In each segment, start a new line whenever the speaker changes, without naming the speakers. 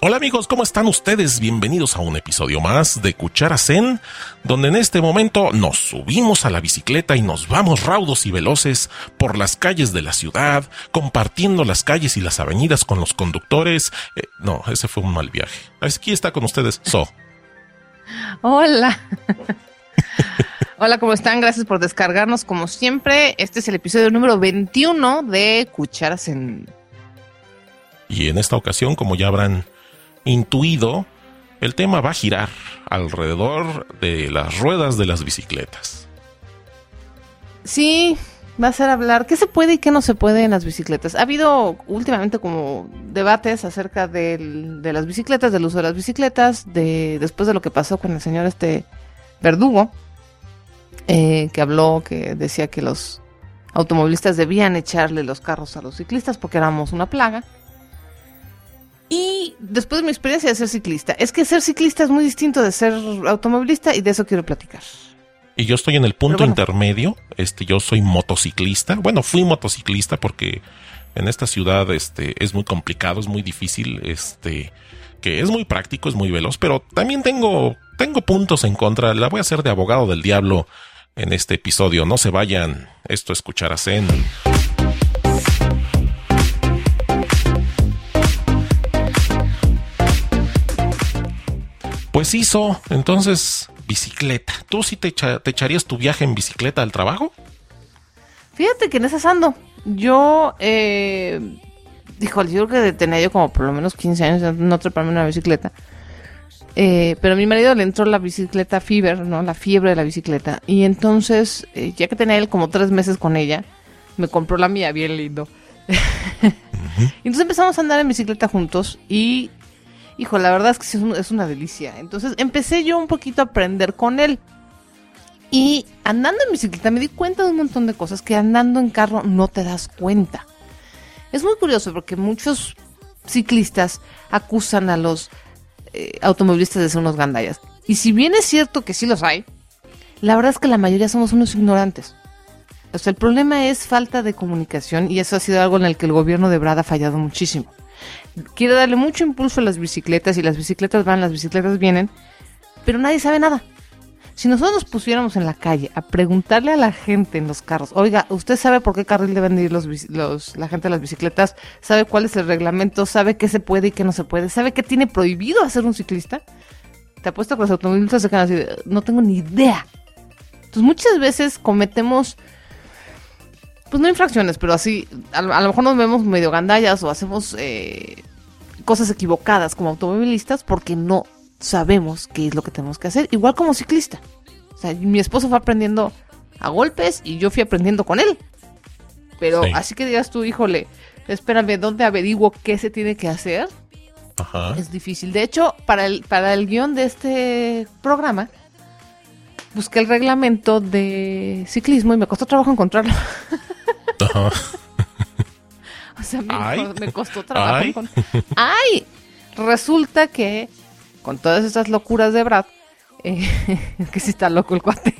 Hola amigos, ¿cómo están ustedes? Bienvenidos a un episodio más de Cuchara Zen, donde en este momento nos subimos a la bicicleta y nos vamos raudos y veloces por las calles de la ciudad, compartiendo las calles y las avenidas con los conductores. Eh, no, ese fue un mal viaje. Aquí está con ustedes So.
Hola. Hola, ¿cómo están? Gracias por descargarnos como siempre. Este es el episodio número 21 de Cuchara Zen.
Y en esta ocasión, como ya habrán intuido, el tema va a girar alrededor de las ruedas de las bicicletas.
Sí, va a ser hablar qué se puede y qué no se puede en las bicicletas. Ha habido últimamente como debates acerca de las bicicletas, del uso de las bicicletas, de después de lo que pasó con el señor este verdugo, eh, que habló, que decía que los automovilistas debían echarle los carros a los ciclistas porque éramos una plaga. Y después de mi experiencia de ser ciclista, es que ser ciclista es muy distinto de ser automovilista y de eso quiero platicar.
Y yo estoy en el punto intermedio, este, yo soy motociclista, bueno, fui motociclista porque en esta ciudad este, es muy complicado, es muy difícil, este, que es muy práctico, es muy veloz, pero también tengo, tengo puntos en contra, la voy a hacer de abogado del diablo en este episodio, no se vayan, esto escuchar a Pues hizo, entonces, bicicleta. ¿Tú sí te, echarías tu viaje en bicicleta al trabajo?
Fíjate que en ese ando. Yo, eh, dijo, yo creo que tenía yo como por lo menos 15 años no treparme una bicicleta. Eh, pero a mi marido le entró la bicicleta fever, ¿no? La fiebre de la bicicleta. Y entonces, eh, ya que tenía él como tres meses con ella, me compró la mía, bien lindo. entonces empezamos a andar en bicicleta juntos y hijo, la verdad es que sí es, una delicia. Entonces empecé yo un poquito a aprender con él. Y andando en bicicleta me di cuenta de un montón de cosas que andando en carro no te das cuenta. Es muy curioso porque muchos ciclistas acusan a los eh, automovilistas de ser unos gandallas. Y si bien es cierto que sí los hay, la verdad es que la mayoría somos unos ignorantes. O sea, el problema es falta de comunicación y eso ha sido algo en el que el gobierno de Brad ha fallado muchísimo quiere darle mucho impulso a las bicicletas y las bicicletas van, las bicicletas vienen, pero nadie sabe nada. Si nosotros nos pusiéramos en la calle a preguntarle a la gente en los carros, oiga, ¿usted sabe por qué carril deben ir los, la gente de las bicicletas? ¿Sabe cuál es el reglamento? ¿Sabe qué se puede y qué no se puede? ¿Sabe qué tiene prohibido hacer un ciclista? Te apuesto que los automovilistas se quedan así, no tengo ni idea. Entonces muchas veces cometemos pues no infracciones, pero así, a, lo mejor nos vemos medio gandallas o hacemos eh, cosas equivocadas como automovilistas porque no sabemos qué es lo que tenemos que hacer, igual como ciclista. O sea, mi esposo fue aprendiendo a golpes y yo fui aprendiendo con él. Pero así que digas tú, híjole, espérame, ¿dónde averiguo qué se tiene que hacer? Ajá. Es difícil. De hecho, para el, para el guion de este programa, busqué el reglamento de ciclismo y me costó trabajo encontrarlo. o sea, me, costó trabajo. ¡Ay! Resulta que con todas esas locuras de Brad, eh, que sí está loco el cuate.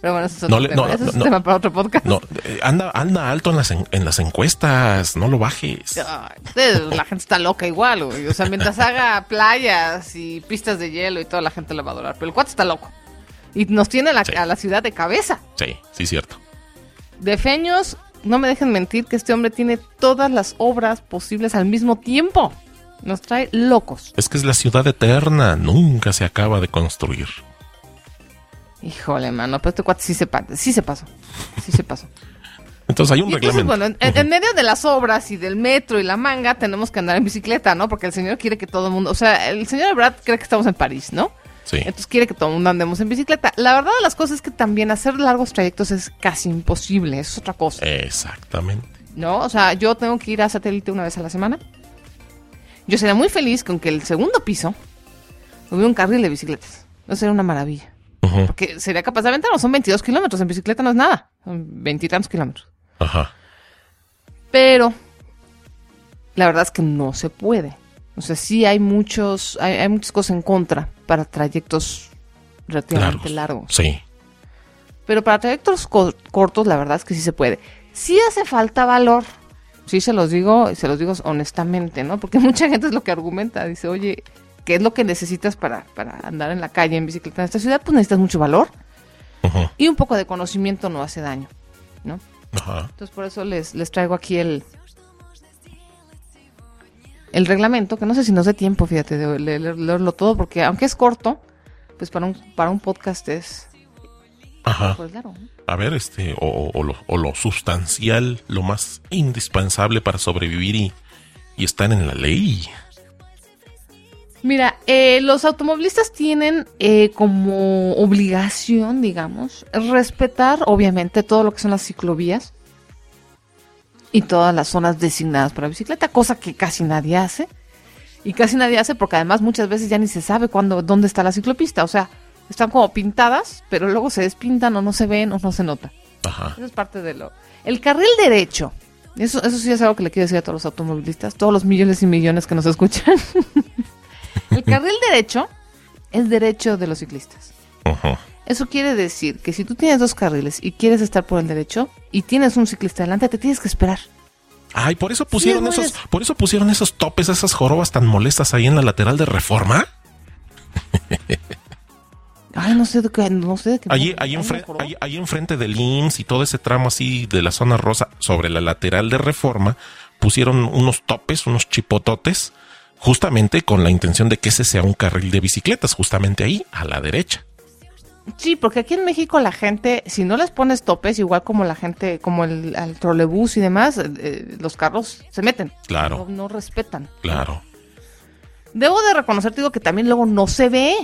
Pero bueno, eso es, otro tema. eso es un tema para otro podcast.
Eh, anda, anda alto en las, en las encuestas, no lo bajes.
la gente está loca igual, O sea, mientras haga playas y pistas de hielo y toda la gente le va a adorar. Pero el cuate está loco. Y nos tiene a la ciudad de cabeza.
Sí, sí, cierto
de Feños, no me dejen mentir que este hombre tiene todas las obras posibles al mismo tiempo. Nos trae locos.
Es que es la ciudad eterna, nunca se acaba de construir.
Híjole, mano, pero este cuate sí se, sí se pasó. Sí se pasó.
Entonces hay un
entonces,
reglamento.
bueno, en, en medio de las obras y del metro y la manga, tenemos que andar en bicicleta, ¿no? Porque el señor quiere que todo el mundo, o sea, el señor Brad cree que estamos en París, ¿no?
Sí.
Entonces quiere que todo el mundo andemos en bicicleta. La verdad de las cosas es que también hacer largos trayectos es casi imposible, eso es otra cosa,
Exactamente.
¿no? O sea, yo tengo que ir a satélite una vez a la semana. Yo sería muy feliz con que el segundo piso hubiera un carril de bicicletas. Eso sería una maravilla. Porque sería capaz de aventarnos, son 22 kilómetros, en bicicleta no es nada, son veintitantos kilómetros.
Ajá.
Pero la verdad es que no se puede. O sea, sí hay muchos, hay, hay muchas cosas en contra para trayectos relativamente largos.
Sí.
Pero para trayectos co- cortos, la verdad es que sí se puede. Sí hace falta valor. Sí se los digo, y se los digo honestamente, ¿no? Porque mucha gente es lo que argumenta. Dice, oye, ¿qué es lo que necesitas para, para andar en la calle en bicicleta en esta ciudad? Pues necesitas mucho valor.
Ujú.
Y un poco de conocimiento no hace daño, ¿no?
Ajá.
Entonces por eso les, les traigo aquí el el reglamento, que no sé si nos dé tiempo, fíjate, de le- le- leerlo todo, porque aunque es corto, pues para un, para un podcast es
Ajá.
pues claro.
A ver, este, o, o lo, o lo sustancial, lo más indispensable para sobrevivir y, y estar en la ley.
Mira, eh, los automovilistas tienen eh, como obligación, digamos, respetar obviamente todo lo que son las ciclovías y todas las zonas designadas para bicicleta, cosa que casi nadie hace. Y casi nadie hace porque además muchas veces ya ni se sabe cuándo, dónde está la ciclopista. O sea, están como pintadas, pero luego se despintan o no se ven o no se nota.
Ajá.
Eso es parte de lo. El carril derecho. Eso, eso sí es algo que le quiero decir a todos los automovilistas, todos los millones y millones que nos escuchan. el carril derecho es derecho de los ciclistas.
Ujú.
Eso quiere decir que si tú tienes dos carriles y quieres estar por el derecho y tienes un ciclista delante, te tienes que esperar.
Ay, por eso pusieron esos, por eso pusieron esos topes, esas jorobas tan molestas ahí en la lateral de reforma.
Ay, no sé de qué, no sé de qué.
Allí, ahí,
joroba.
ahí, ahí enfrente del IMSS y todo ese tramo así de la zona rosa sobre la lateral de reforma, pusieron unos topes, unos chipototes, justamente con la intención de que ese sea un carril de bicicletas, justamente ahí, a la derecha.
Sí, porque aquí en México la gente, si no les pones topes, igual como la gente, como el al trolebús y demás, eh, los carros se meten.
Claro.
No, no respetan.
Claro.
Debo de reconocer, digo, que también luego no se ve.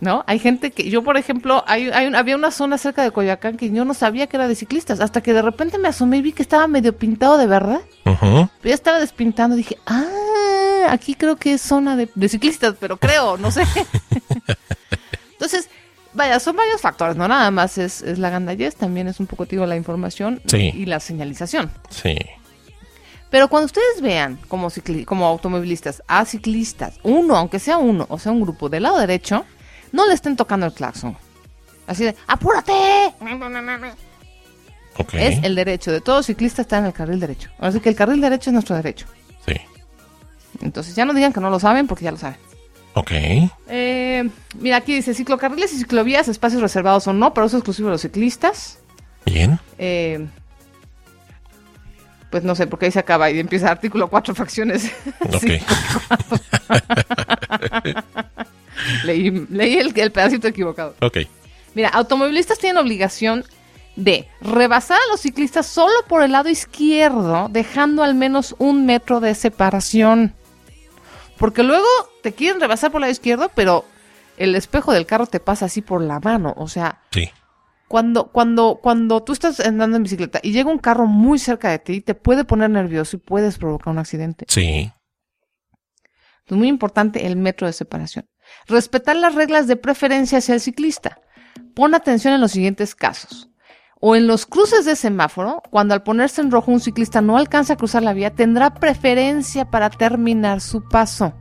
¿No? Hay gente que, yo por ejemplo, hay, hay un- había una zona cerca de Coyoacán que yo no sabía que era de ciclistas, hasta que de repente me asomé y vi que estaba medio pintado de verdad.
Ujú.
Pero ya estaba despintando, dije, ah, aquí creo que es zona de, de ciclistas, pero creo, no sé. Entonces, vaya, son varios factores, no nada más es, es la gandallez, también es un poco, digo, la información
Sí.
y la señalización.
Sí.
Pero cuando ustedes vean como, como automovilistas a ciclistas, uno, aunque sea uno, o sea un grupo del lado derecho, no le estén tocando el claxon. Así de, ¡apúrate! Es el derecho de todo ciclista está en el carril derecho. Así que el carril derecho es nuestro derecho.
Sí.
Entonces ya no digan que no lo saben porque ya lo saben.
Ok.
Eh, mira, aquí dice ciclocarriles y ciclovías, espacios reservados o no, pero eso es exclusivo de los ciclistas.
Bien.
Eh, pues no sé, porque ahí se acaba y empieza artículo 4, fracciones.
Ok.
Leí el, el pedacito equivocado.
Ok.
Mira, automovilistas tienen obligación de rebasar a los ciclistas solo por el lado izquierdo, dejando al menos un metro de separación. Porque luego te quieren rebasar por el lado izquierdo, pero el espejo del carro te pasa así por la mano. O sea,
Sí.
cuando, cuando, cuando tú estás andando en bicicleta y llega un carro muy cerca de ti, te puede poner nervioso y puedes provocar un accidente.
Sí.
Es muy importante el metro de separación. Respetar las reglas de preferencia hacia el ciclista. Pon atención en los siguientes casos. O en los cruces de semáforo, cuando al ponerse en rojo un ciclista no alcanza a cruzar la vía, tendrá preferencia para terminar su paso.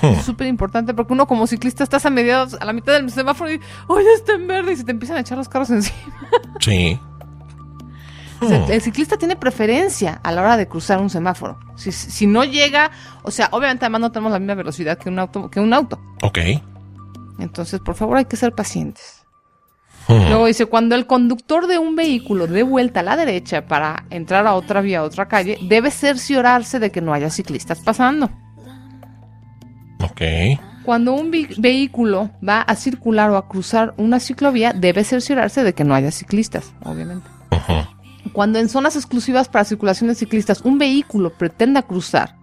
Hmm.
Es súper importante porque uno como ciclista estás a mediados, a la mitad del semáforo y, ¡oh, ya está en verde! Y se te empiezan a echar los carros encima.
Sí.
O sea,
Hmm.
el ciclista tiene preferencia a la hora de cruzar un semáforo. Si, si no llega, o sea, obviamente además no tenemos la misma velocidad que un auto, que un auto.
Ok.
Entonces, por favor, hay que ser pacientes.
Hmm.
Luego dice, cuando el conductor de un vehículo dé vuelta a la derecha para entrar a otra vía, a otra calle, debe cerciorarse de que no haya ciclistas pasando.
Ok.
Cuando un vehículo va a circular o a cruzar una ciclovía, debe cerciorarse de que no haya ciclistas, obviamente. Cuando en zonas exclusivas para circulación de ciclistas un vehículo pretenda cruzar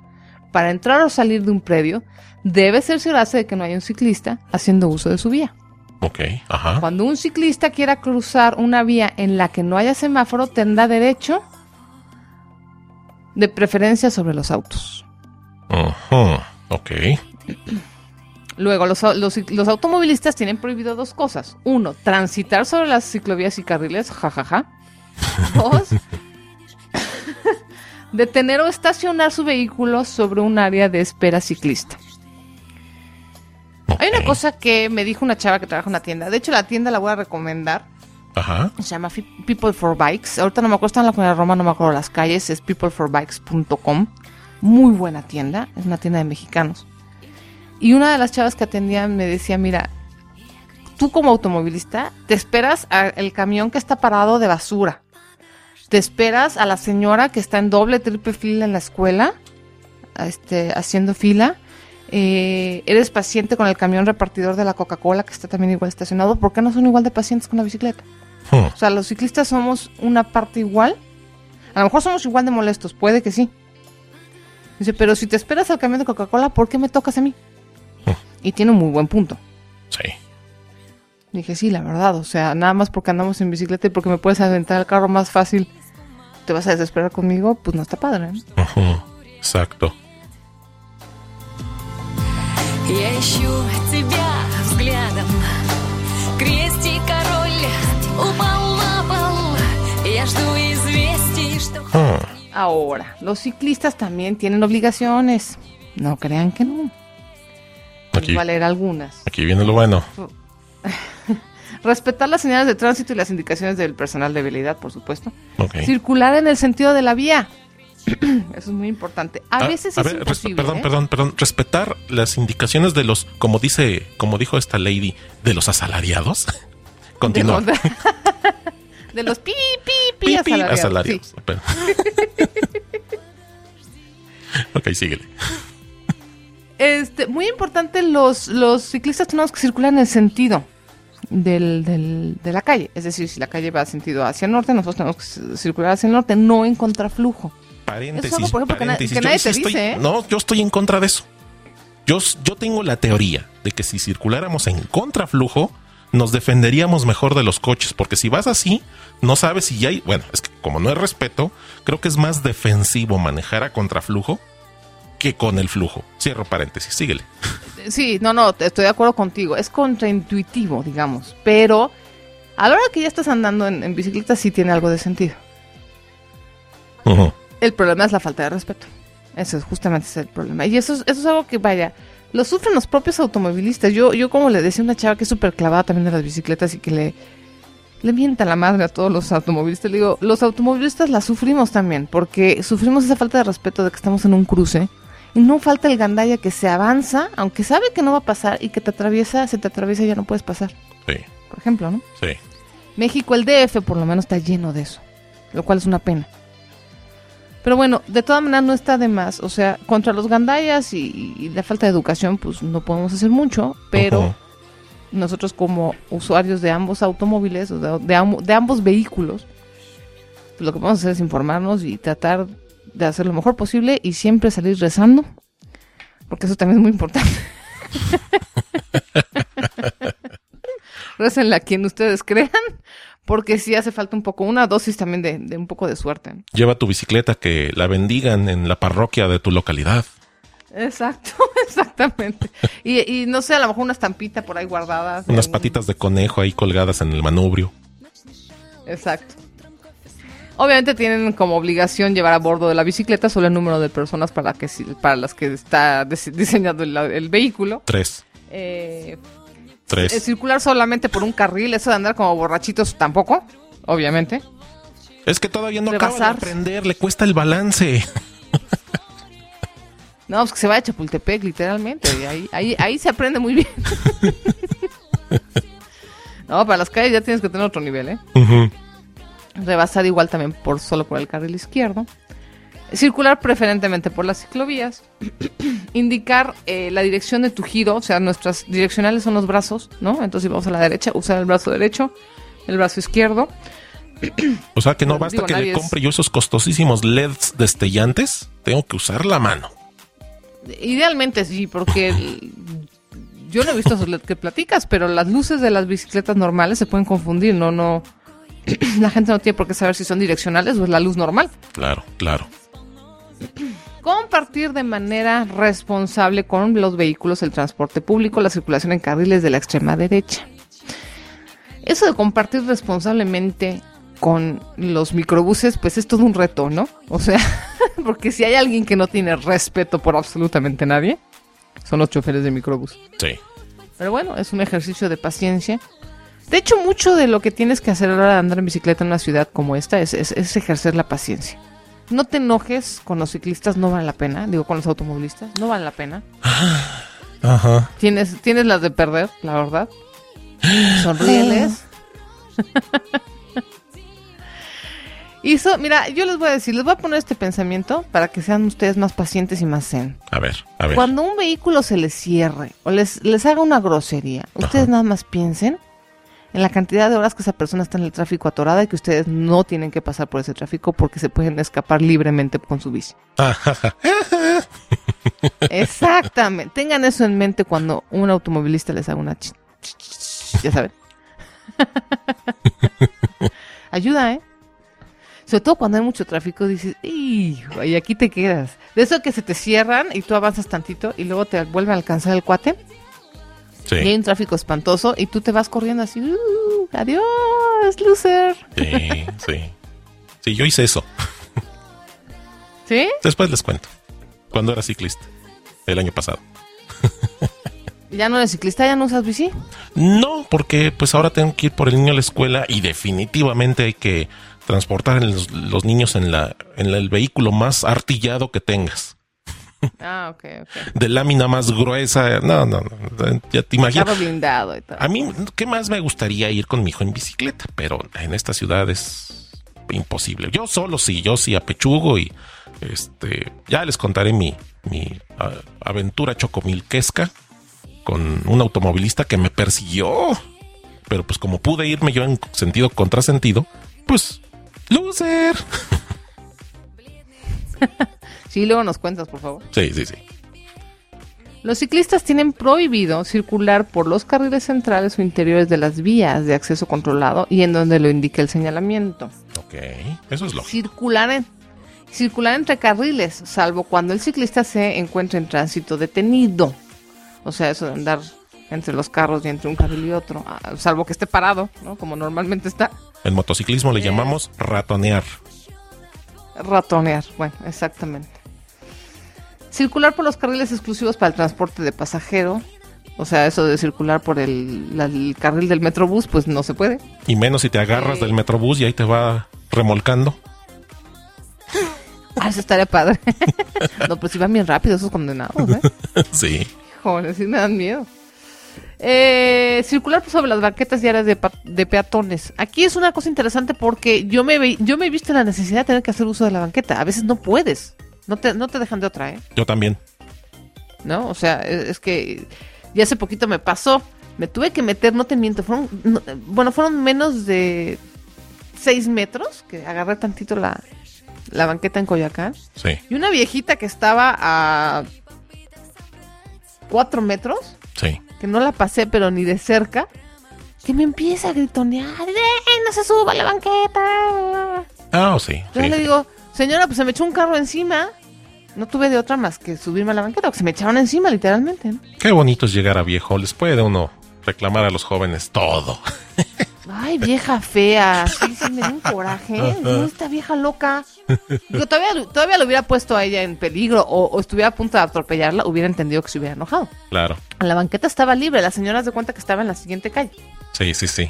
para entrar o salir de un predio, debe cerciorarse de que no haya un ciclista haciendo uso de su vía.
Ok, ajá.
Cuando un ciclista quiera cruzar una vía en la que no haya semáforo, tendrá derecho de preferencia sobre los autos.
Ujú, Ok.
Luego, los, los- los automovilistas tienen prohibido dos cosas. Uno, transitar sobre las ciclovías y carriles, jajaja. Dos, detener o estacionar su vehículo sobre un área de espera ciclista. Una cosa que me dijo una chava que trabaja en una tienda. De hecho, la tienda la voy a recomendar.
Ajá.
Se llama People for Bikes. Ahorita no me acuerdo, está en la Comunidad Roma, no me acuerdo las calles. Es peopleforbikes.com. Muy buena tienda. Es una tienda de mexicanos. Y una de las chavas que atendían me decía, mira, tú como automovilista te esperas al camión que está parado de basura. Te esperas a la señora que está en doble, triple fila en la escuela, este, haciendo fila. Eh, eres paciente con el camión repartidor de la Coca-Cola que está también igual estacionado. ¿Por qué no son igual de pacientes con la bicicleta?
Hmm,
O sea, los ciclistas somos una parte igual. A lo mejor somos igual de molestos, puede que sí. Dice, pero si te esperas al camión de Coca-Cola, ¿por qué me tocas a mí? Y tiene un muy buen punto.
Sí.
Dije, sí, la verdad, o sea, nada más porque andamos en bicicleta y porque me puedes aventar el carro más fácil, te vas a desesperar conmigo, pues no está padre.
Ujú, Exacto.
Я ищу тебя взглядом. Крестик король упал на пол. Я жду известий, что...
Hmm,
Ahora, los ciclistas también tienen obligaciones. No crean que no.
Aquí,
Les voy a leer algunas.
aquí viene lo bueno.
Respetar las señales de tránsito y las indicaciones del personal de vialidad, por supuesto.
Ok.
Circular en el sentido de la vía. Eso es muy importante. A
Ah,
veces
a
es
ver, resp-
imposible.
perdón,
¿eh?
perdón, perdón. Respetar las indicaciones de los, como dice, como dijo esta lady, de los asalariados. Continúa.
De, de los pi, pi, pi, asalariados,
asalariados.
sí.
Ok, síguele.
Este, muy importante, los, los ciclistas tenemos que circular en el sentido del, del- de la calle. Es decir, si la calle va sentido hacia el norte, nosotros tenemos que circular hacia el norte, no en contraflujo.
Paréntesis.
Eso es algo, por ejemplo, que na- nadie te
estoy-
dice, ¿eh?
No, yo estoy en contra de eso. Yo, yo tengo la teoría de que si circuláramos en contraflujo, nos defenderíamos mejor de los coches, porque si vas así, no sabes si ya hay, bueno, es que como no hay respeto, creo que es más defensivo manejar a contraflujo que con el flujo. Cierro paréntesis, síguele.
Sí, no, no, estoy de acuerdo contigo. Es contraintuitivo, digamos. Pero a la hora que ya estás andando en, en bicicleta, sí tiene algo de sentido.
Ujú.
El problema es la falta de respeto. Eso es justamente ese el problema. Y eso es, eso es algo que, vaya, lo sufren los propios automovilistas. Yo, yo como le decía a una chava que es súper clavada también de las bicicletas y que le, le mienta la madre a todos los automovilistas. Le digo, los automovilistas la sufrimos también, porque sufrimos esa falta de respeto de que estamos en un cruce. Y no falta el gandalla que se avanza, aunque sabe que no va a pasar y que te atraviesa, se te atraviesa y ya no puedes pasar.
Sí,
Por ejemplo, ¿no?
sí.
México, el DF, por lo menos está lleno de eso, lo cual es una pena. Pero bueno, de todas maneras no está de más. O sea, contra los gandallas y, y la falta de educación, pues no podemos hacer mucho, pero nosotros como usuarios de ambos automóviles, o de, de am- de ambos vehículos, lo que podemos hacer es informarnos y tratar de hacer lo mejor posible y siempre salir rezando, porque eso también es muy importante. Récenle a quien ustedes crean, porque sí hace falta un poco, una dosis también de, de un poco de suerte.
Lleva tu bicicleta que la bendigan en la parroquia de tu localidad.
Exacto, exactamente. Y, y no sé, a lo mejor una estampita por ahí guardada.
Unas
algún-
patitas de conejo ahí colgadas en el manubrio.
Exacto. Obviamente tienen como obligación llevar a bordo de la bicicleta solo el número de personas para, que, para las que está dise- diseñado el, el vehículo.
Tres.
Eh,
Tres.
eh, circular solamente por un carril, eso de andar como borrachitos tampoco, obviamente.
Es que todavía no acaba de
Rebasar.
aprender, le cuesta el balance.
No, pues que se va a Chapultepec, literalmente. y ahí, ahí, ahí se aprende muy bien. no, para las calles ya tienes que tener otro nivel, ¿eh? Rebasar igual también por solo por el carril izquierdo, circular preferentemente por las ciclovías, indicar eh, la dirección de tu giro, o sea, nuestras direccionales son los brazos, ¿no? Entonces si vamos a la derecha, usar el brazo derecho, el brazo izquierdo,
O sea que no
Digo,
basta que le
es-
compre yo esos costosísimos LEDs destellantes, tengo que usar la mano.
Idealmente sí, porque el- yo no he visto eso que platicas, pero las luces de las bicicletas normales se pueden confundir, no, no. La gente no tiene por qué saber si son direccionales o es la luz normal.
Claro, claro.
Compartir de manera responsable con los vehículos el transporte público, la circulación en carriles de la extrema derecha. Eso de compartir responsablemente con los microbuses, pues es todo un reto, ¿no? O sea, porque si hay alguien que no tiene respeto por absolutamente nadie, son los choferes de microbús.
Sí.
Pero bueno, es un ejercicio de paciencia. De hecho, mucho de lo que tienes que hacer a la hora de andar en bicicleta en una ciudad como esta es, es- es ejercer la paciencia. No te enojes con los ciclistas, no vale la pena. Digo, con los automovilistas, no vale la pena.
Ajá.
Tienes, tienes las de perder, la verdad. Sonríeles. y eso, mira, yo les voy a decir, les voy a poner este pensamiento para que sean ustedes más pacientes y más zen.
A ver, a ver.
Cuando un vehículo se les cierre o les, les haga una grosería, ustedes
Ajá.
nada más piensen en la cantidad de horas que esa persona está en el tráfico atorada y que ustedes no tienen que pasar por ese tráfico porque se pueden escapar libremente con su bici. Exactamente. Tengan eso en mente cuando un automovilista les haga una... ch- ch- ch- Ya saben. Ayuda, ¿eh? Sobre todo cuando hay mucho tráfico, dices, "Hijo, y aquí te quedas. De eso que se te cierran y tú avanzas tantito y luego te vuelve a alcanzar el cuate y hay
Sí,
un tráfico espantoso y tú te vas corriendo así, "Uh, adiós, loser.
sí, sí. Sí, yo hice eso.
¿Sí?
Después les cuento. Cuando era ciclista. El año pasado.
¿Ya no eres ciclista? ¿Ya no usas bici?
No, porque pues ahora tengo que ir por el niño a la escuela y definitivamente hay que transportar a los, los niños en, la, en el vehículo más artillado que tengas.
Ah, ok, ok.
De lámina más gruesa. No, no, no. Ya te imaginas.
Carro blindado y tal.
A mí, ¿qué más me gustaría ir con mi hijo en bicicleta? Pero en esta ciudad es imposible. Yo solo sí, yo sí apechugo y este ya les contaré mi, mi aventura chocomilquesca con un automovilista que me persiguió. Pero pues como pude irme yo en sentido contrasentido, pues loser.
Sí, luego nos cuentas, por favor.
Sí, sí, sí.
Los ciclistas tienen prohibido circular por los carriles centrales o interiores de las vías de acceso controlado y en donde lo indique el señalamiento.
Ok, eso es lógico.
Circular, en- circular entre carriles, salvo cuando el ciclista se encuentra en tránsito detenido. O sea, eso de andar entre los carros y entre un carril y otro, ah, salvo que esté parado, ¿no? Como normalmente está.
En motociclismo le llamamos ratonear.
Ratonear, bueno, exactamente. Circular por los carriles exclusivos para el transporte de pasajero. O sea, eso de circular por el, la- el carril del metrobús, pues no se puede.
Y menos si te agarras del metrobús y ahí te va remolcando.
Ah, eso estaría padre. no, pues iban bien rápido esos condenados, ¿eh?
sí.
Híjole, sí me dan miedo. Eh, circular sobre las banquetas diarias de, pa- de peatones. Aquí es una cosa interesante porque yo me, ve- yo me he visto en la necesidad de tener que hacer uso de la banqueta. A veces no puedes. No te, no te dejan de otra, ¿eh?
Yo también.
¿no? O sea, es, es que ya hace poquito me pasó. Me tuve que meter, no te miento, fueron, no, bueno, fueron menos de seis metros que agarré tantito la, la banqueta en Coyoacán.
Sí,
Y una viejita que estaba a cuatro metros,
sí.
que no la pasé, pero ni de cerca, que me empieza a gritonear, ¡eh, no se suba la banqueta!
Ah, sí.
Yo
sí,
le digo, señora, pues se me echó un carro encima. No tuve de otra más que subirme a la banqueta, porque se me echaron encima, literalmente. ¿no?
Qué bonito es llegar a viejo. Les puede uno reclamar a los jóvenes todo.
Ay, vieja fea. Sí, sí, me da un coraje. Digo, esta vieja loca. Digo, todavía, todavía lo hubiera puesto a ella en peligro o, o estuviera a punto de atropellarla, hubiera entendido que se hubiera enojado.
Claro.
La banqueta estaba libre, la señora se cuenta que estaba en la siguiente calle.
Sí, sí, sí.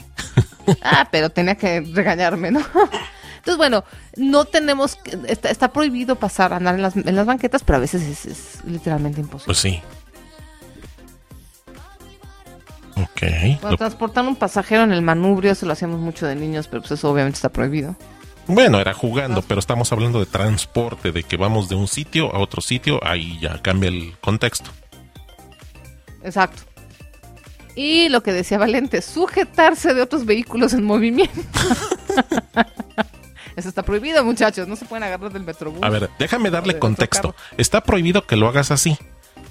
Ah, pero tenía que regañarme, ¿no? Entonces, bueno, no tenemos, que- está, está prohibido pasar, andar en las, en las banquetas, pero a veces es, es literalmente imposible.
Pues sí. Ok.
Bueno, transportar un pasajero en el manubrio, eso lo hacíamos mucho de niños, pero pues eso obviamente está prohibido.
Bueno, era jugando, pero estamos hablando de transporte, de que vamos de un sitio a otro sitio, ahí ya cambia el contexto.
Exacto. Y lo que decía Valente, sujetarse de otros vehículos en movimiento. Está prohibido, muchachos. No se pueden agarrar del metrobús.
A ver, déjame darle contexto. Está prohibido que lo hagas así.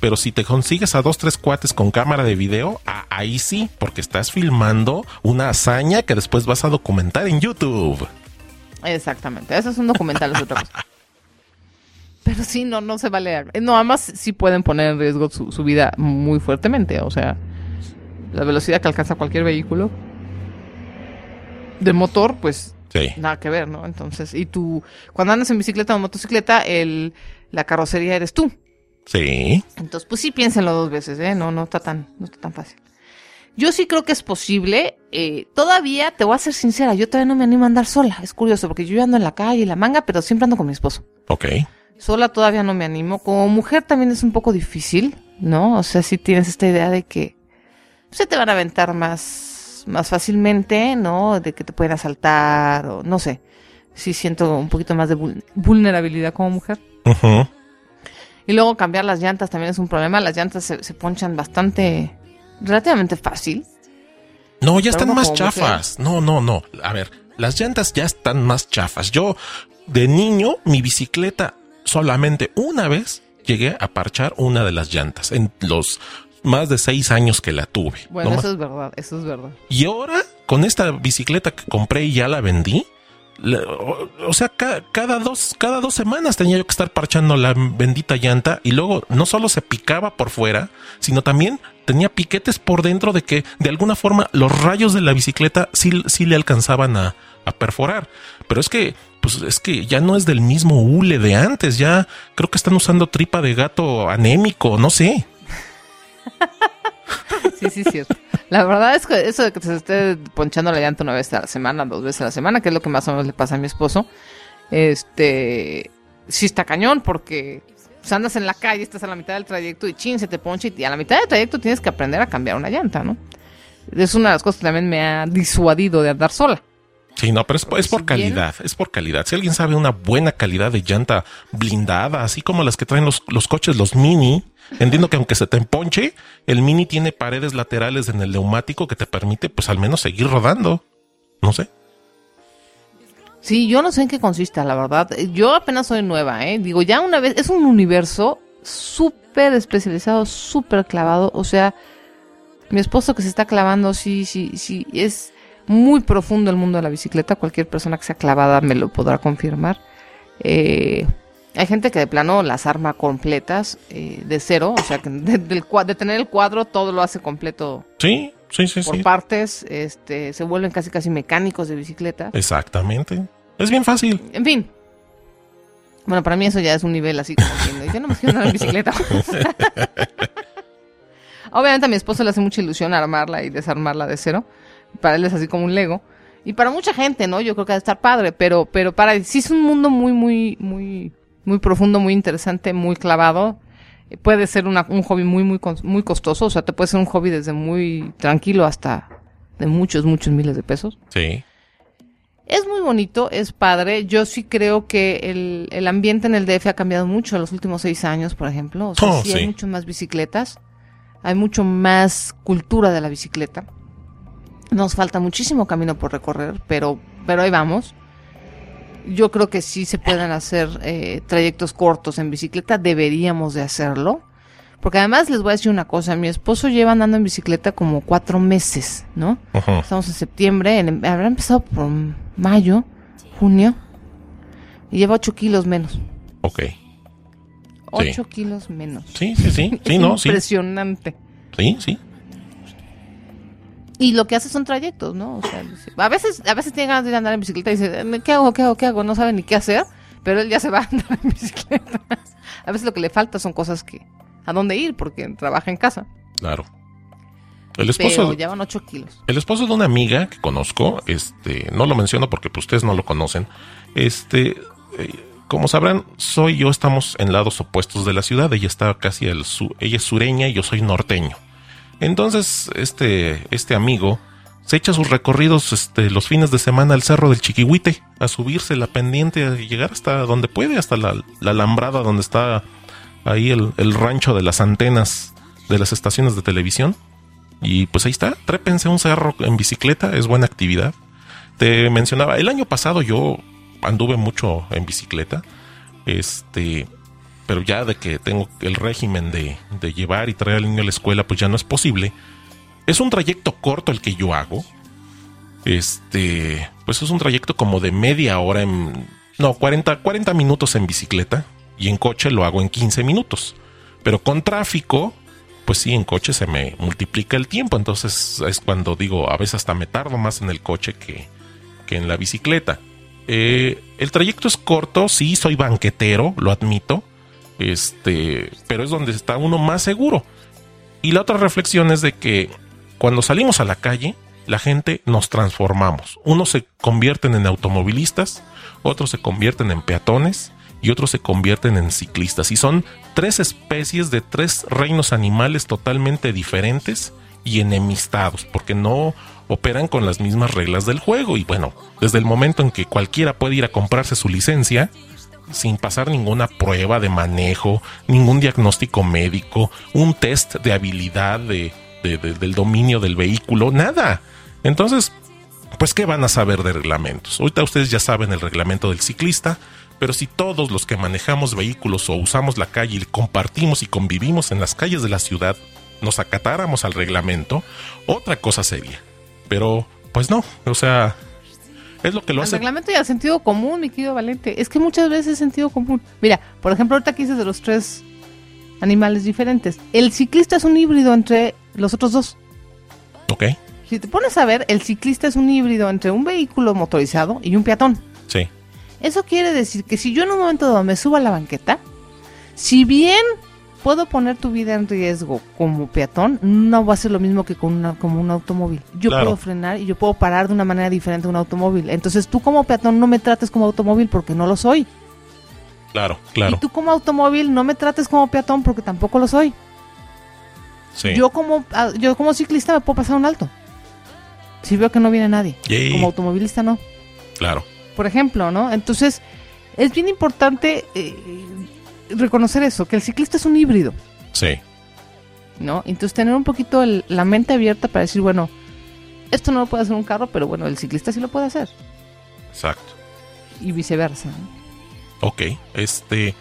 Pero si te consigues a dos, tres cuates con cámara de video, ahí sí, porque estás filmando una hazaña que después vas a documentar en YouTube.
Exactamente. Eso es un documental, es otra cosa. Pero sí, no, no se vale. eh, No, además sí pueden poner en riesgo su, su vida muy fuertemente. O sea, la velocidad que alcanza cualquier vehículo de motor, pues
Sí.
nada que ver, ¿no? Entonces, y tú, cuando andas en bicicleta o motocicleta, el, la carrocería eres tú.
Sí.
Entonces, pues sí, piénsenlo dos veces, ¿eh? No, no está tan, no está tan fácil. Yo sí creo que es posible. eh, todavía, te voy a ser sincera, yo todavía no me animo a andar sola. Es curioso, porque yo ando en la calle y la manga, pero siempre ando con mi esposo.
Ok.
Sola todavía no me animo. Como mujer también es un poco difícil, ¿no? O sea, si tienes esta idea de que se te van a aventar más, más fácilmente, ¿no? De que te pueden asaltar o no sé. Sí siento un poquito más de vul- vulnerabilidad como mujer. Y luego cambiar las llantas también es un problema. Las llantas se, se ponchan bastante, relativamente fácil.
No, ya están más chafas. No, no, no. A ver, las llantas ya están más chafas. Yo, de niño, mi bicicleta solamente una vez llegué a parchar una de las llantas en los más de seis años que la tuve.
Bueno, eso es verdad, eso es verdad.
Y ahora, con esta bicicleta que compré y ya la vendí, la- o, o sea, ca- cada, dos, cada dos semanas tenía yo que estar parchando la bendita llanta y luego no solo se picaba por fuera, sino también tenía piquetes por dentro de que de alguna forma los rayos de la bicicleta sí, sí le alcanzaban a, a perforar. Pero es que, pues es que ya no es del mismo hule de antes, ya creo que están usando tripa de gato anémico, no sé.
Sí, sí, cierto. La verdad es que eso de que se esté ponchando la llanta una vez a la semana, dos veces a la semana, que es lo que más o menos le pasa a mi esposo, este, sí está cañón porque pues, andas en la calle, estás a la mitad del trayecto y chin, se te poncha y a la mitad del trayecto tienes que aprender a cambiar una llanta, ¿no? Es una de las cosas que también me ha disuadido de andar sola.
Sí, no, pero es, es por
si bien-
calidad, es por calidad. Si alguien sabe una buena calidad de llanta blindada, así como las que traen los, los coches, los mini, entiendo que aunque se te emponche, el mini tiene paredes laterales en el neumático que te permite, pues al menos seguir rodando. No sé.
Sí, yo no sé en qué consista, la verdad. Yo apenas soy nueva, ¿eh? Digo, ya una vez, es un universo súper especializado, súper clavado. O sea, mi esposo que se está clavando, sí, sí, sí, es muy profundo el mundo de la bicicleta. Cualquier persona que sea clavada me lo podrá confirmar. Eh, hay gente que de plano las arma completas eh, de cero, o sea, que de, cua- de tener el cuadro todo lo hace completo
Sí, sí, sí,
por
sí.
partes. Este, se vuelven casi casi mecánicos de bicicleta.
Exactamente. Es bien fácil.
En fin. Bueno, para mí eso ya es un nivel así como que yo no me quiero andar en bicicleta. Obviamente a mi esposo le hace mucha ilusión armarla y desarmarla de cero. Para él es así como un Lego. Y para mucha gente, ¿no? Yo creo que ha de estar padre, pero, pero para sí es un mundo muy, muy, muy, muy profundo, muy interesante, muy clavado. Eh, Puede ser una- un hobby muy, muy, muy costoso. O sea, te puede ser un hobby desde muy tranquilo hasta de muchos, muchos miles de pesos.
Sí.
Es muy bonito, es padre. Yo sí creo que el, el ambiente en el DF ha cambiado mucho en los últimos seis años, por ejemplo. O sea,
Oh,
sí,
sí.
hay mucho más bicicletas. Hay mucho más cultura de la bicicleta. Nos falta muchísimo camino por recorrer, pero, pero ahí vamos. Yo creo que sí se pueden hacer eh, trayectos cortos en bicicleta. Deberíamos de hacerlo. Porque además les voy a decir una cosa. Mi esposo lleva andando en bicicleta como cuatro meses, ¿no? Estamos en septiembre, en- habrá empezado por mayo, junio, y lleva 8 kilos menos.
Ok.
8 kilos menos.
Sí, sí, sí. Sí,
Es
no, sí.
Impresionante.
Sí, sí.
Y lo que hace son trayectos, ¿no? O sea, a veces, a veces tiene ganas de ir a andar en bicicleta y dice, "Eh, ¿qué hago, qué hago, qué hago? No sabe ni qué hacer, pero él ya se va a andar en bicicleta. A veces lo que le falta son cosas que, a dónde ir, porque trabaja en casa.
Claro. El
Pero
esposo,
llevan 8 kilos.
el esposo de una amiga que conozco, este, no lo menciono porque pues, ustedes no lo conocen. Este, eh, como sabrán, soy y yo estamos en lados opuestos de la ciudad. Ella está casi al sur, ella es sureña y yo soy norteño. Entonces, este, este amigo se echa sus recorridos este, los fines de semana al cerro del Chiquihuite, a subirse la pendiente, a llegar hasta donde puede, hasta la, la alambrada donde está ahí el, el rancho de las antenas de las estaciones de televisión. Y pues ahí está, trépense un cerro en bicicleta, es buena actividad. Te mencionaba, el año pasado yo anduve mucho en bicicleta. Este, pero ya de que tengo el régimen de, de llevar y traer al niño a la escuela, pues ya no es posible. Es un trayecto corto el que yo hago. Este, pues es un trayecto como de media hora en. No, 40, 40 minutos en bicicleta. Y en coche lo hago en 15 minutos. Pero con tráfico, pues sí, en coche se me multiplica el tiempo. Entonces es cuando digo, a veces hasta me tardo más en el coche que, que en la bicicleta. Eh, el trayecto es corto, sí, soy banquetero, lo admito. Este, pero es donde está uno más seguro. Y la otra reflexión es de que cuando salimos a la calle, la gente nos transformamos. Unos se convierten en automovilistas, otros se convierten en peatones y otros se convierten en ciclistas. Y son tres especies de tres reinos animales totalmente diferentes y enemistados, porque no operan con las mismas reglas del juego. Y bueno, desde el momento en que cualquiera puede ir a comprarse su licencia, sin pasar ninguna prueba de manejo, ningún diagnóstico médico, un test de habilidad de, del dominio del vehículo, nada. Entonces, pues, ¿qué van a saber de reglamentos? Ahorita ustedes ya saben el reglamento del ciclista, pero si todos los que manejamos vehículos o usamos la calle y compartimos y convivimos en las calles de la ciudad nos acatáramos al reglamento, otra cosa sería. Pero, pues no, o sea, es lo que lo hace.
El reglamento y el sentido común, mi querido Valente. Es que muchas veces es sentido común. Mira, por ejemplo, ahorita aquí dices de los tres animales diferentes. El ciclista es un híbrido entre los otros dos.
Ok.
Si te pones a ver, el ciclista es un híbrido entre un vehículo motorizado y un peatón.
Sí.
Eso quiere decir que si yo en un momento dado me subo a la banqueta, si bien puedo poner tu vida en riesgo como peatón, no va a ser lo mismo que con una, como un automóvil. Yo
Claro.
puedo frenar y yo puedo parar de una manera diferente a un automóvil. Entonces tú como peatón no me trates como automóvil porque no lo soy.
Claro, claro.
Y tú como automóvil no me trates como peatón porque tampoco lo soy.
Sí.
Yo como ah, yo como ciclista me puedo pasar un alto. Si veo que no viene nadie. Como automovilista no.
Claro.
Por ejemplo, ¿no? Entonces es bien importante eh, reconocer eso, que el ciclista es un híbrido.
Sí.
¿no? Entonces tener un poquito el- la mente abierta para decir, bueno, esto no lo puede hacer un carro, pero bueno, el ciclista sí lo puede hacer.
Exacto.
Y viceversa. ¿no?
Ok, este.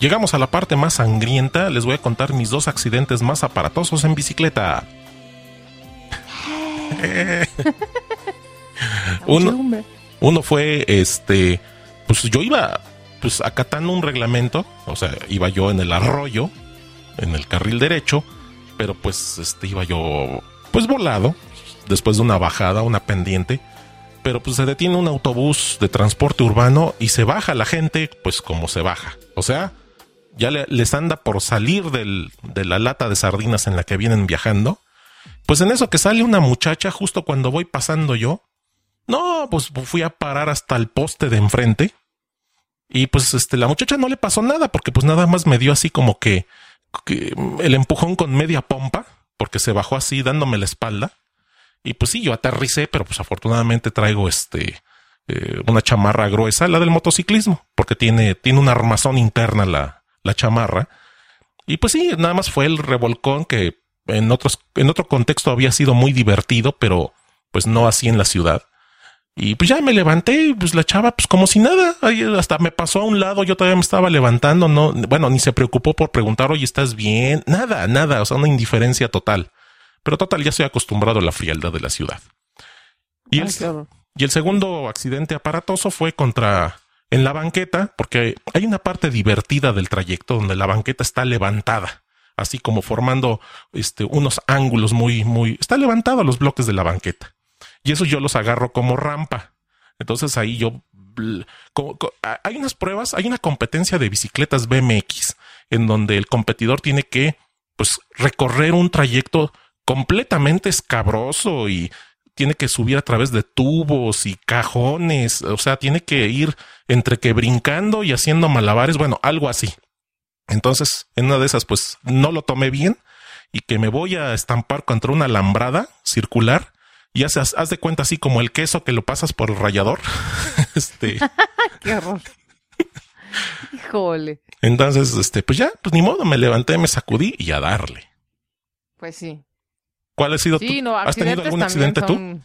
Llegamos a la parte más sangrienta. Les voy a contar mis dos accidentes más aparatosos en bicicleta. Uno, uno fue este. Pues yo iba pues acatando un reglamento. O sea, iba yo en el arroyo, en el carril derecho. Pero pues este iba yo pues volado. Después de una bajada, una pendiente. Pero pues se detiene un autobús de transporte urbano y se baja la gente, pues como se baja. O sea, ya le- les anda por salir del- de la lata de sardinas en la que vienen viajando. Pues en eso que sale una muchacha justo cuando voy pasando yo. No, pues fui a parar hasta el poste de enfrente. Y pues este, la muchacha no le pasó nada porque pues nada más me dio así como que, que el empujón con media pompa porque se bajó así dándome la espalda. Y pues sí, yo aterricé, pero pues afortunadamente traigo este eh, una chamarra gruesa, la del motociclismo, porque tiene, tiene una armazón interna la, la chamarra. Y pues sí, nada más fue el revolcón que en otros, en otro contexto había sido muy divertido, pero pues no así en la ciudad. Y pues ya me levanté y pues la chava, pues como si nada, ahí hasta me pasó a un lado, yo todavía me estaba levantando, no, bueno, ni se preocupó por preguntar, oye, ¿estás bien? Nada, nada, o sea, una indiferencia total. Pero total, ya estoy acostumbrado a la frialdad de la ciudad. Y el,
Ay, qué horror.
y el segundo accidente aparatoso fue contra en la banqueta, porque hay una parte divertida del trayecto donde la banqueta está levantada, así como formando este, unos ángulos muy, muy, está levantado los bloques de la banqueta. Y eso yo los agarro como rampa. Entonces ahí yo hay unas pruebas, hay una competencia de bicicletas BMX en donde el competidor tiene que pues recorrer un trayecto completamente escabroso y tiene que subir a través de tubos y cajones, o sea, tiene que ir entre que brincando y haciendo malabares, bueno, algo así. Entonces, en una de esas, pues no lo tomé bien y que me voy a estampar contra una alambrada circular y haces, haz de cuenta así como el queso que lo pasas por el rallador. este,
Qué horror. Híjole.
entonces, este, pues ya, pues ni modo, me levanté, me sacudí y a darle.
Pues sí.
¿Cuál ha sido
Sí,
tu?
no,
¿Has tenido algún accidente tú?
son-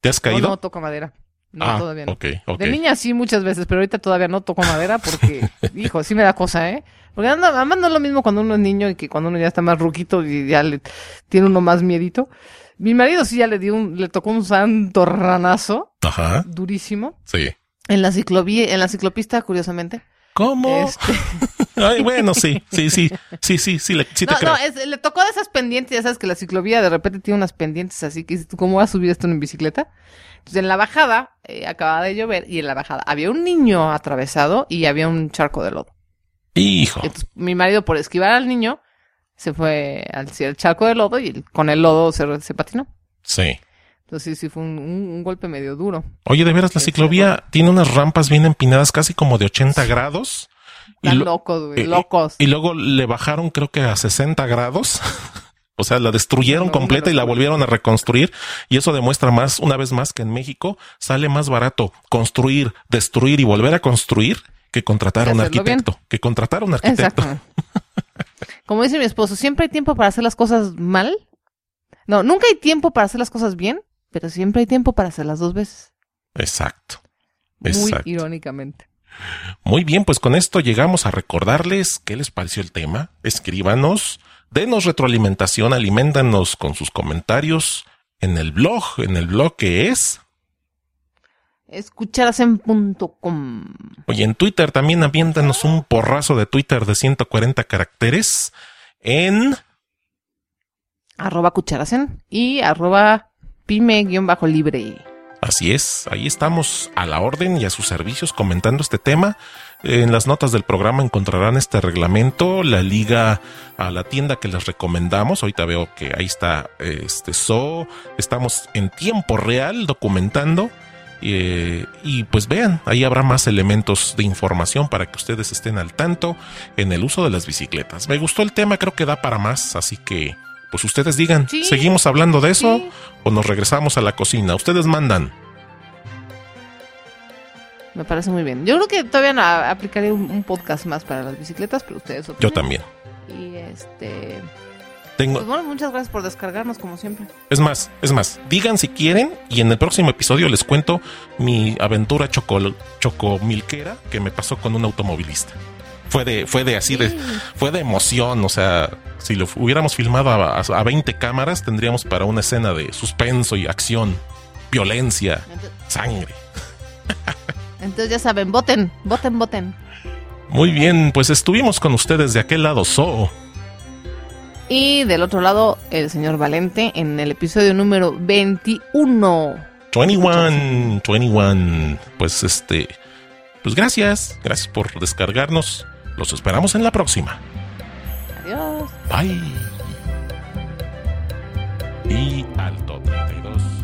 ¿Te has
No,
caído?
no, toco madera. No,
ah,
todavía no.
ok, ok.
De niña sí muchas veces, pero ahorita todavía no toco madera porque, hijo, sí me da cosa, ¿eh? Porque anda, además no es lo mismo cuando uno es niño y que cuando uno ya está más ruquito y ya le tiene uno más miedito. Mi marido sí ya le dio un, le tocó un santo ranazo
Ajá,
durísimo
sí.
en la ciclovía, en la ciclopista, curiosamente.
¿Cómo?
Este,
Ay, bueno, sí, sí, sí, sí, sí, sí, le- sí te
no,
creo.
no, es- le tocó de esas pendientes, ya sabes que la ciclovía de repente tiene unas pendientes así que ¿cómo vas a subir esto en bicicleta? Entonces en la bajada, eh, acababa de llover y en la bajada había un niño atravesado y había un charco de lodo.
Hijo,
Entonces, mi marido, por esquivar al niño, se fue al, al charco de lodo y el- con el lodo se, se patinó.
sí.
Entonces sí fue un, un- un golpe medio duro.
Oye, de veras, la ciclovía tiene unas rampas bien empinadas, casi como de 80 grados.
Están locos, güey,
eh,
locos.
y luego le bajaron, creo que a 60 grados. O sea, la destruyeron
No,
completa y la volvieron a reconstruir. Y eso demuestra más, una vez más, que en México sale más barato construir, destruir y volver a construir que contratar a un
bien.
arquitecto. Que contratar a un arquitecto.
Exacto. Como dice mi esposo, siempre hay tiempo para hacer las cosas mal. No, nunca hay tiempo para hacer las cosas bien, pero siempre hay tiempo para hacerlas dos veces.
Exacto.
Muy irónicamente.
Muy bien, pues con esto llegamos a recordarles qué les pareció el tema. Escríbanos, denos retroalimentación, aliméntanos con sus comentarios en el blog, en el blog que es.
Escucharasen.com.
Oye, en Twitter también aviéntanos un porrazo de Twitter de 140 caracteres en
Arroba cucharasen y arroba pyme-libre.
Así es, ahí estamos a la orden y a sus servicios comentando este tema. En las notas del programa encontrarán este reglamento, la liga a la tienda que les recomendamos. Ahorita veo que ahí está este So. Estamos en tiempo real documentando. Eh, y pues vean, ahí habrá más elementos de información para que ustedes estén al tanto en el uso de las bicicletas. Me gustó el tema, creo que da para más, así que pues ustedes digan,
Sí.
¿seguimos hablando de eso
Sí.
o nos regresamos a la cocina? Ustedes mandan.
Me parece muy bien. Yo creo que todavía no, aplicaré un, un podcast más para las bicicletas, pero ustedes
Yo
opinen.
también.
Y este.
Tengo,
Pues bueno, muchas gracias por descargarnos, como siempre.
es más, es más, digan si quieren y en el próximo episodio les cuento mi aventura choco, chocomilquera que me pasó con un automovilista. Fue de, fue de así de, fue de emoción, o sea, si lo hubiéramos filmado a, a, a 20 cámaras tendríamos para una escena de suspenso y acción, violencia,
Entonces,
sangre.
entonces ya saben, voten, voten, voten.
Muy bien, pues estuvimos con ustedes de aquel lado, So.
Y del otro lado, el señor Valente en el episodio número 21.
21, 21. Pues este, pues gracias, gracias por descargarnos. Los esperamos en la próxima.
Adiós.
Bye. Y alto 32.